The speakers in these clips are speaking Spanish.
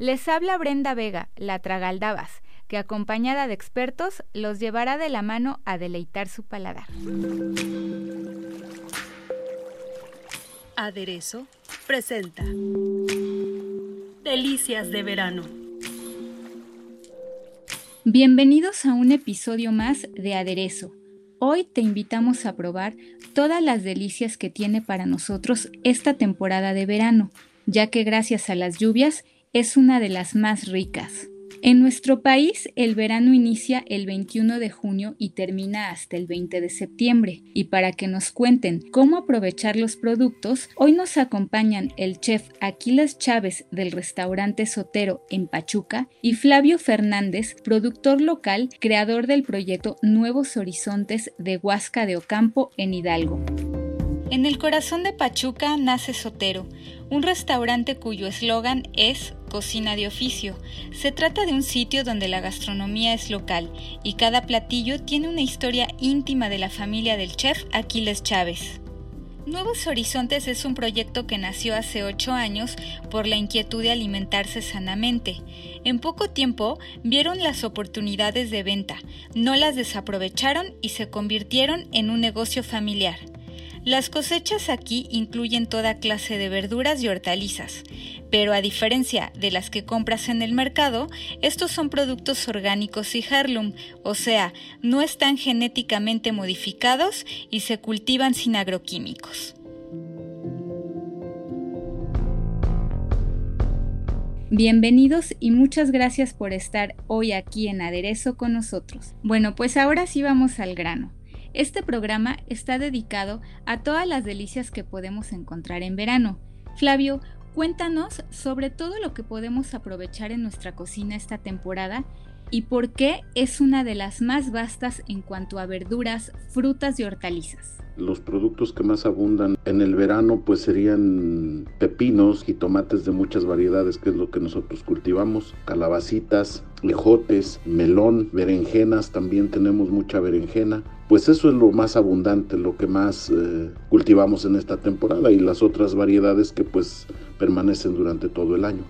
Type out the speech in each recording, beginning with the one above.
Les habla Brenda Vega, la Tragaldabas, que acompañada de expertos los llevará de la mano a deleitar su paladar. Aderezo presenta Delicias de verano. Bienvenidos a un episodio más de Aderezo. Hoy te invitamos a probar todas las delicias que tiene para nosotros esta temporada de verano, ya que gracias a las lluvias es una de las más ricas. En nuestro país, el verano inicia el 21 de junio y termina hasta el 20 de septiembre. Y para que nos cuenten cómo aprovechar los productos, hoy nos acompañan el chef Aquiles Chávez del restaurante Sotero en Pachuca y Flavio Fernández, productor local, creador del proyecto Nuevos Horizontes de Huasca de Ocampo en Hidalgo. En el corazón de Pachuca nace Sotero, un restaurante cuyo eslogan es Cocina de oficio. Se trata de un sitio donde la gastronomía es local y cada platillo tiene una historia íntima de la familia del chef Aquiles Chávez. Nuevos Horizontes es un proyecto que nació hace ocho años por la inquietud de alimentarse sanamente. En poco tiempo vieron las oportunidades de venta, no las desaprovecharon y se convirtieron en un negocio familiar. Las cosechas aquí incluyen toda clase de verduras y hortalizas, pero a diferencia de las que compras en el mercado, estos son productos orgánicos y heirloom, o sea, no están genéticamente modificados y se cultivan sin agroquímicos. Bienvenidos y muchas gracias por estar hoy aquí en Aderezo con nosotros. Bueno, pues ahora sí vamos al grano. Este programa está dedicado a todas las delicias que podemos encontrar en verano. Flavio, cuéntanos sobre todo lo que podemos aprovechar en nuestra cocina esta temporada y por qué es una de las más vastas en cuanto a verduras, frutas y hortalizas. Los productos que más abundan en el verano pues serían pepinos y tomates de muchas variedades, que es lo que nosotros cultivamos, calabacitas, ejotes, melón, berenjenas, también tenemos mucha berenjena. Pues eso es lo más abundante, lo que más eh, cultivamos en esta temporada y las otras variedades que pues permanecen durante todo el año.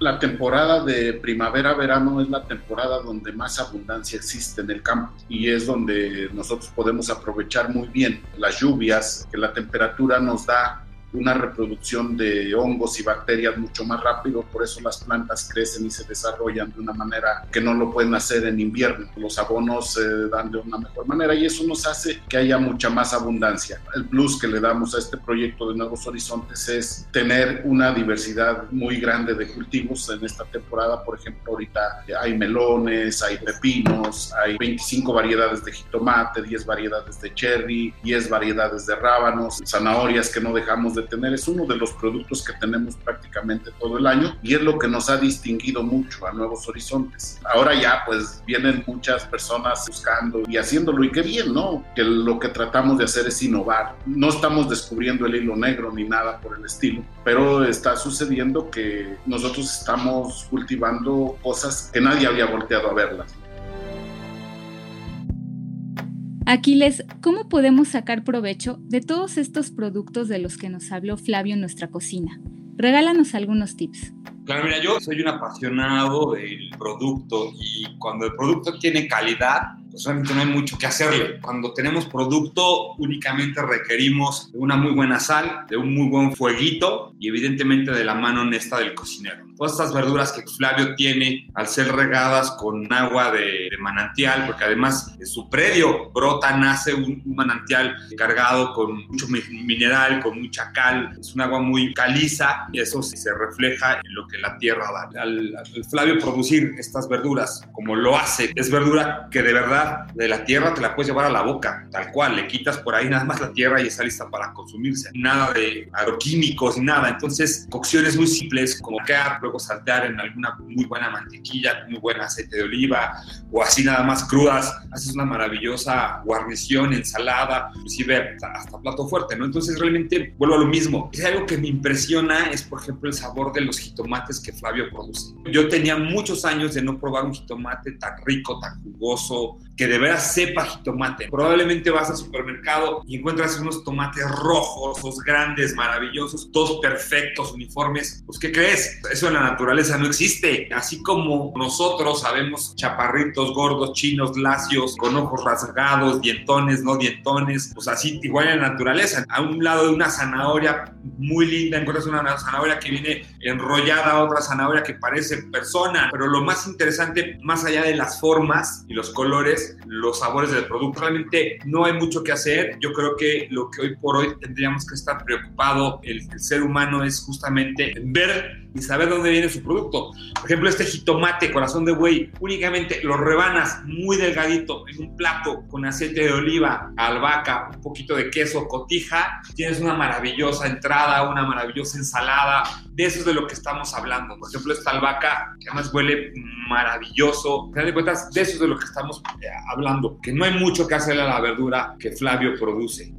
La temporada de primavera-verano es la temporada donde más abundancia existe en el campo y es donde nosotros podemos aprovechar muy bien las lluvias, que la temperatura nos da una reproducción de hongos y bacterias mucho más rápido, por eso las plantas crecen y se desarrollan de una manera que no lo pueden hacer en invierno. Los abonos se dan de una mejor manera y eso nos hace que haya mucha más abundancia. El plus que le damos a este proyecto de Nuevos Horizontes es tener una diversidad muy grande de cultivos en esta temporada. Por ejemplo, ahorita hay melones, hay pepinos, hay 25 variedades de jitomate, 10 variedades de cherry, 10 variedades de rábanos, zanahorias que no dejamos de tener. Es uno de los productos que tenemos prácticamente todo el año y es lo que nos ha distinguido mucho a Nuevos Horizontes. Ahora ya pues vienen muchas personas buscando y haciéndolo y qué bien, ¿no? Que lo que tratamos de hacer es innovar. No estamos descubriendo el hilo negro ni nada por el estilo, pero está sucediendo que nosotros estamos cultivando cosas que nadie había volteado a verlas. Aquiles, ¿cómo podemos sacar provecho de todos estos productos de los que nos habló Flavio en nuestra cocina? Regálanos algunos tips. Claro, mira, yo soy un apasionado del producto y cuando el producto tiene calidad, pues realmente no hay mucho que hacerle. Cuando tenemos producto, únicamente requerimos de una muy buena sal, de un muy buen fueguito y evidentemente de la mano honesta del cocinero. Todas estas verduras que Flavio tiene, al ser regadas con agua de, de manantial, porque además de su predio brota, nace un, un manantial cargado con mucho mineral, con mucha cal, es un agua muy caliza y eso se refleja en lo que la tierra da. Al, al Flavio producir estas verduras como lo hace, es verdura que de verdad de la tierra te la puedes llevar a la boca, tal cual, le quitas por ahí nada más la tierra y está lista para consumirse. Nada de agroquímicos, nada. Entonces, cocciones muy simples, como quedar, luego saltear en alguna muy buena mantequilla, muy buen aceite de oliva, o así nada más crudas, haces una maravillosa guarnición, ensalada, inclusive hasta, plato fuerte, ¿no? Entonces, realmente, vuelvo a lo mismo. Es algo que me impresiona, es por ejemplo el sabor de los jitomates que Flavio produce. Yo tenía muchos años de no probar un jitomate tan rico, tan jugoso, que de veras sepa jitomate. Probablemente vas al supermercado y encuentras unos tomates rojos, los grandes, maravillosos, todos perfectos, uniformes. Pues, ¿qué crees? Eso en la naturaleza no existe. Así como nosotros sabemos chaparritos, gordos, chinos, lacios, con ojos rasgados, dientones, no dientones, pues así igual en la naturaleza. A un lado de una zanahoria muy linda encuentras una zanahoria que viene enrollada a otra zanahoria que parece persona. Pero lo más interesante, más allá de las formas y los colores, los sabores del producto. Realmente no hay mucho que hacer. Yo creo que lo que hoy por hoy tendríamos que estar preocupado el, el ser humano es justamente ver y saber dónde viene su producto. Por ejemplo, este jitomate, corazón de buey, únicamente lo rebanas muy delgadito en un plato con aceite de oliva, albahaca, un poquito de queso, cotija, tienes una maravillosa entrada, una maravillosa ensalada. De eso es de lo que estamos hablando. Por ejemplo, esta albahaca, que además huele maravilloso. de cuentas, de eso es de lo que estamos eh, hablando, que no hay mucho que hacerle a la verdura que Flavio produce.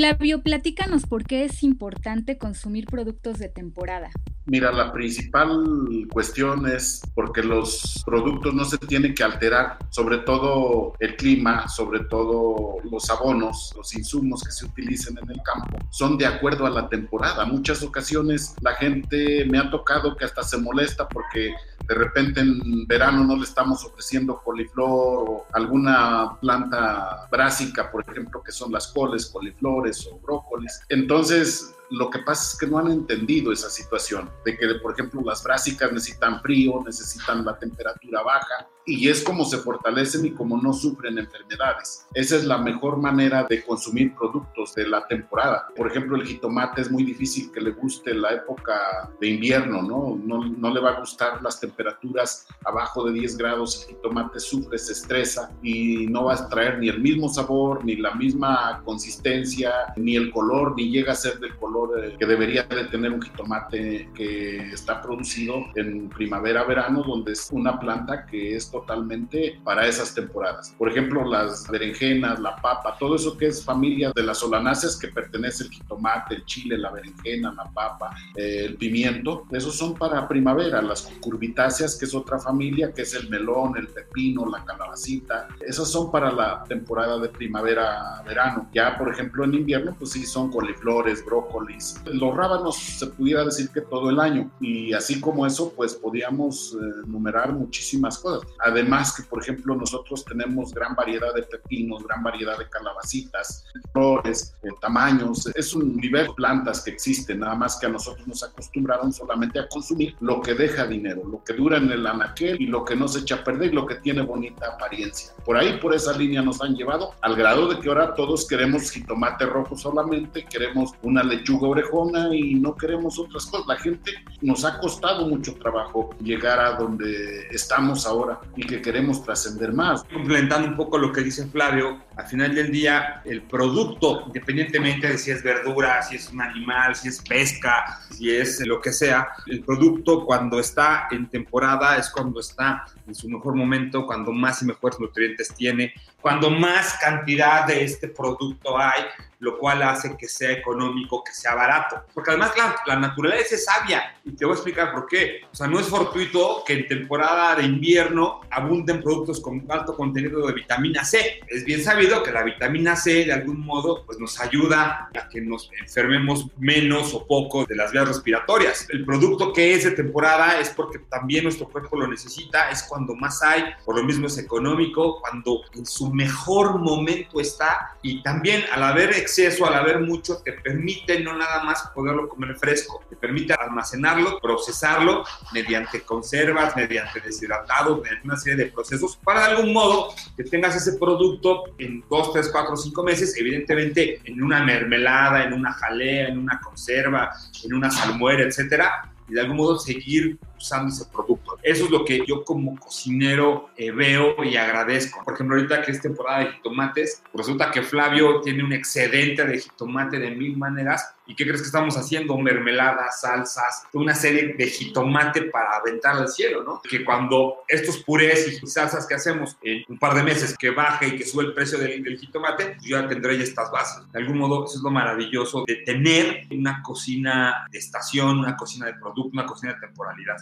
Flavio, platícanos por qué es importante consumir productos de temporada. Mira, la principal cuestión es porque los productos no se tienen que alterar, sobre todo el clima, sobre todo los abonos, los insumos que se utilizan en el campo, son de acuerdo a la temporada. Muchas ocasiones la gente me ha tocado que hasta se molesta porque de repente en verano no le estamos ofreciendo coliflor o alguna planta brásica, por ejemplo, que son las coles, coliflores o brócolis. Entonces, lo que pasa es que no han entendido esa situación, de que, por ejemplo, las brásicas necesitan frío, necesitan la temperatura baja, y es como se fortalecen y como no sufren enfermedades. Esa es la mejor manera de consumir productos de la temporada. Por ejemplo, el jitomate es muy difícil que le guste la época de invierno, ¿no? No, no le va a gustar las temperaturas abajo de 10 grados, el jitomate sufre, se estresa y no va a traer ni el mismo sabor, ni la misma consistencia, ni el color, ni llega a ser del color eh, que debería de tener un jitomate que está producido en primavera-verano, donde es una planta que es totalmente para esas temporadas. Por ejemplo, las berenjenas, la papa, todo eso que es familia de las solanáceas que pertenece el jitomate, el chile, la berenjena, la papa, eh, el pimiento, esos son para primavera. Las curvitáceas, que es otra familia, que es el melón, el pepino, la calabacita, esas son para la temporada de primavera-verano. Ya, por ejemplo, en invierno, pues sí, son coliflores, brócolis. Los rábanos se pudiera decir que todo el año. Y así como eso, pues podíamos eh, enumerar muchísimas cosas. Además que, por ejemplo, nosotros tenemos gran variedad de pepinos, gran variedad de calabacitas, flores, eh, tamaños. Es un nivel de plantas que existen, nada más que a nosotros nos acostumbraron solamente a consumir lo que deja dinero, lo que dura en el anaquel y lo que no se echa a perder y lo que tiene bonita apariencia. Por ahí, por esa línea nos han llevado al grado de que ahora todos queremos jitomate rojo solamente, queremos una lechuga orejona y no queremos otras cosas. La gente nos ha costado mucho trabajo llegar a donde estamos ahora y que queremos trascender más. Complementando un poco lo que dice Flavio, al final del día el producto, independientemente de si es verdura, si es un animal, si es pesca, si es lo que sea, el producto cuando está en temporada es cuando está en su mejor momento, cuando más y mejores nutrientes tiene, cuando más cantidad de este producto hay, lo cual hace que sea económico, que sea barato. Porque además la, la, naturaleza es sabia y te voy a explicar por qué. O sea, no es fortuito que en temporada de invierno abunden productos con alto contenido de vitamina C. Es bien sabido que la vitamina C de algún modo pues nos ayuda a que nos enfermemos menos o poco de las vías respiratorias. El producto que es de temporada es porque también nuestro cuerpo lo necesita, es cuando más hay, por lo mismo es económico, cuando en su mejor momento está y también al haber exceso, al haber mucho, te permite no nada más poderlo comer fresco, te permite almacenarlo, procesarlo mediante conservas, mediante deshidratados, mediante una serie de procesos, para de algún modo que tengas ese producto en 2, 3, 4, 5 meses, evidentemente en una mermelada, en una jalea, en una conserva, en una salmuera, etcétera, y de algún modo seguir usando ese producto. Eso es lo que yo como cocinero eh, veo y agradezco. Por ejemplo, ahorita que es temporada de jitomates, resulta que Flavio tiene un excedente de jitomate de mil maneras. ¿Y qué crees que estamos haciendo? Mermeladas, salsas, una serie de jitomate para aventar al cielo, ¿no? Que cuando estos purés y salsas que hacemos en un par de meses que baje y que sube el precio del, del jitomate, yo ya tendré ya estas bases. De algún modo, eso es lo maravilloso de tener una cocina de estación, una cocina de producto, una cocina de temporalidad.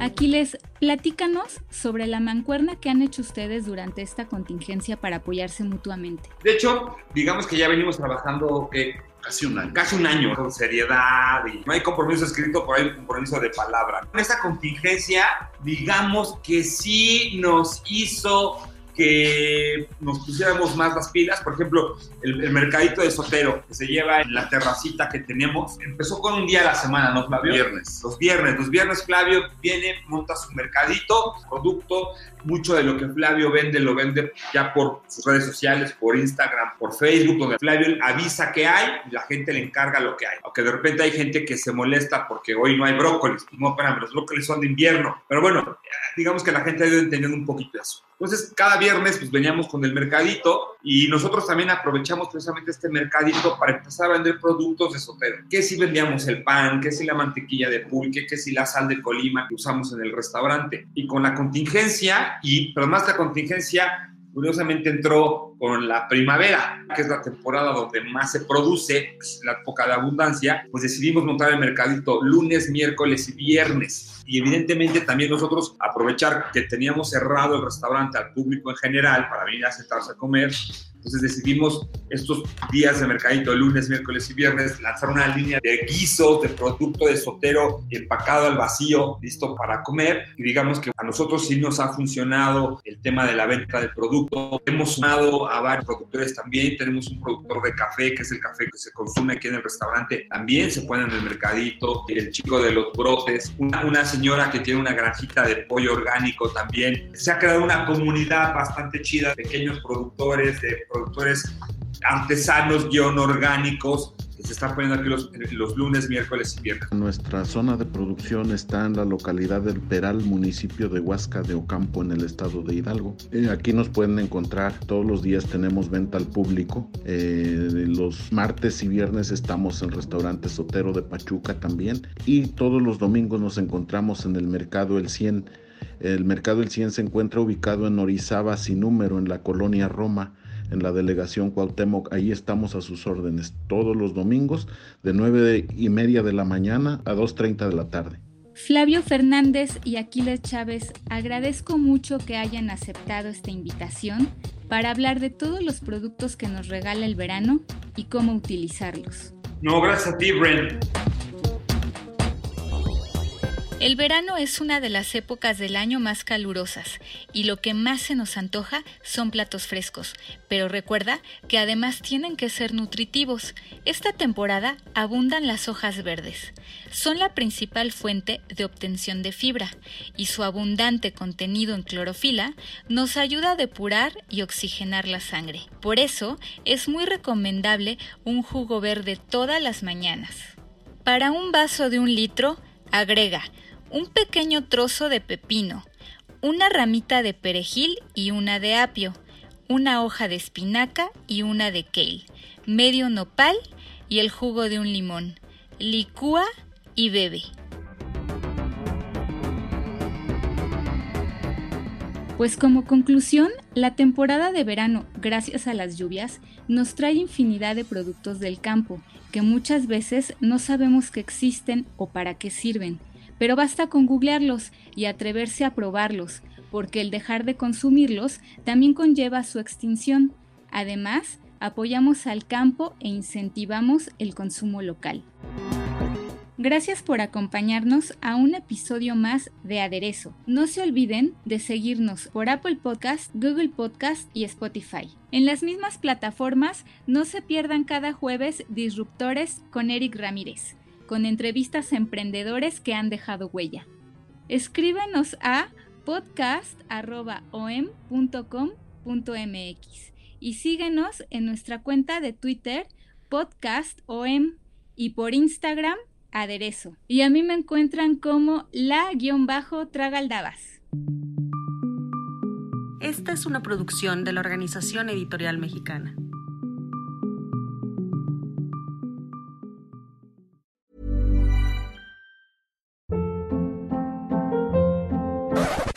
Aquiles, platícanos sobre la mancuerna que han hecho ustedes durante esta contingencia para apoyarse mutuamente. De hecho, digamos que ya venimos trabajando que Casi un año. casi un año con seriedad y no hay compromiso escrito, pero hay un compromiso de palabra. Esta contingencia, digamos que sí nos hizo que nos pusiéramos más las pilas. Por ejemplo, el, el, mercadito de Sotero que se lleva en la terracita que tenemos, empezó con un día a la semana, ¿no, Flavio? Viernes. Los viernes. Los viernes Flavio viene, monta su mercadito, producto. Mucho de lo que Flavio vende lo vende ya por sus redes sociales, por Instagram, por Facebook, donde Flavio avisa que hay y la gente le encarga lo que hay. Aunque de repente hay gente que se molesta porque hoy no hay brócolis. No, espérame, los brócolis son de invierno. Pero bueno, digamos que la gente ha ido entendiendo un poquito eso. Entonces, cada viernes pues veníamos con el mercadito y nosotros también aprovechamos precisamente este mercadito para empezar a vender productos de Sotero. Que si vendíamos el pan, que si la mantequilla de pulque, que si la sal de Colima que usamos en el restaurante. Y con la contingencia, y pero más la contingencia, curiosamente entró con la primavera, que es la temporada donde más se produce, la época de abundancia, pues decidimos montar el mercadito lunes, miércoles y viernes. Y evidentemente también nosotros aprovechar que teníamos cerrado el restaurante al público en general para venir a sentarse a comer, entonces decidimos estos días de mercadito, lunes, miércoles y viernes, lanzar una línea de guisos, de producto de sotero empacado al vacío, listo para comer. Y digamos que a nosotros sí nos ha funcionado el tema de la venta del producto. Hemos sumado a varios productores también. Tenemos un productor de café, que es el café que se consume aquí en el restaurante. También se pone en el mercadito. El chico de los brotes. Una, una señora que tiene una granjita de pollo orgánico también. Se ha creado una comunidad bastante chida, pequeños productores de productores artesanos guion orgánicos se están poniendo aquí los, los, lunes, miércoles y viernes. Nuestra zona de producción está en la localidad del Peral, municipio de Huasca de Ocampo, en el estado de Hidalgo. Eh, aquí nos pueden encontrar, todos los días tenemos venta al público. Eh, los martes y viernes estamos en el restaurante Sotero de Pachuca también. Y todos los domingos nos encontramos en el mercado El 100. El mercado El 100 se encuentra ubicado en Orizaba, sin número, en la colonia Roma en la delegación Cuauhtémoc. Ahí estamos a sus órdenes todos los domingos de 9 y media de la mañana a 2.30 de la tarde. Flavio Fernández y Aquiles Chávez, agradezco mucho que hayan aceptado esta invitación para hablar de todos los productos que nos regala el verano y cómo utilizarlos. No, gracias a ti, Bren. El verano es una de las épocas del año más calurosas y lo que más se nos antoja son platos frescos, pero recuerda que además tienen que ser nutritivos. Esta temporada abundan las hojas verdes. Son la principal fuente de obtención de fibra y su abundante contenido en clorofila nos ayuda a depurar y oxigenar la sangre. Por eso es muy recomendable un jugo verde todas las mañanas. Para un vaso de un litro, agrega un pequeño trozo de pepino, una ramita de perejil y una de apio, una hoja de espinaca y una de kale, medio nopal y el jugo de un limón. Licúa y bebe. Pues como conclusión, la temporada de verano, gracias a las lluvias, nos trae infinidad de productos del campo que muchas veces no sabemos que existen o para qué sirven pero basta con googlearlos y atreverse a probarlos, porque el dejar de consumirlos también conlleva su extinción. Además, apoyamos al campo e incentivamos el consumo local. Gracias por acompañarnos a un episodio más de Aderezo. No se olviden de seguirnos por Apple Podcast, Google Podcast y Spotify. En las mismas plataformas, no se pierdan cada jueves Disruptores con Eric Ramírez con entrevistas a emprendedores que han dejado huella. Escríbenos a podcast.om.com.mx y síguenos en nuestra cuenta de Twitter podcastom y por Instagram aderezo. Y a mí me encuentran como la-tragaldabas. Esta es una producción de la Organización Editorial Mexicana.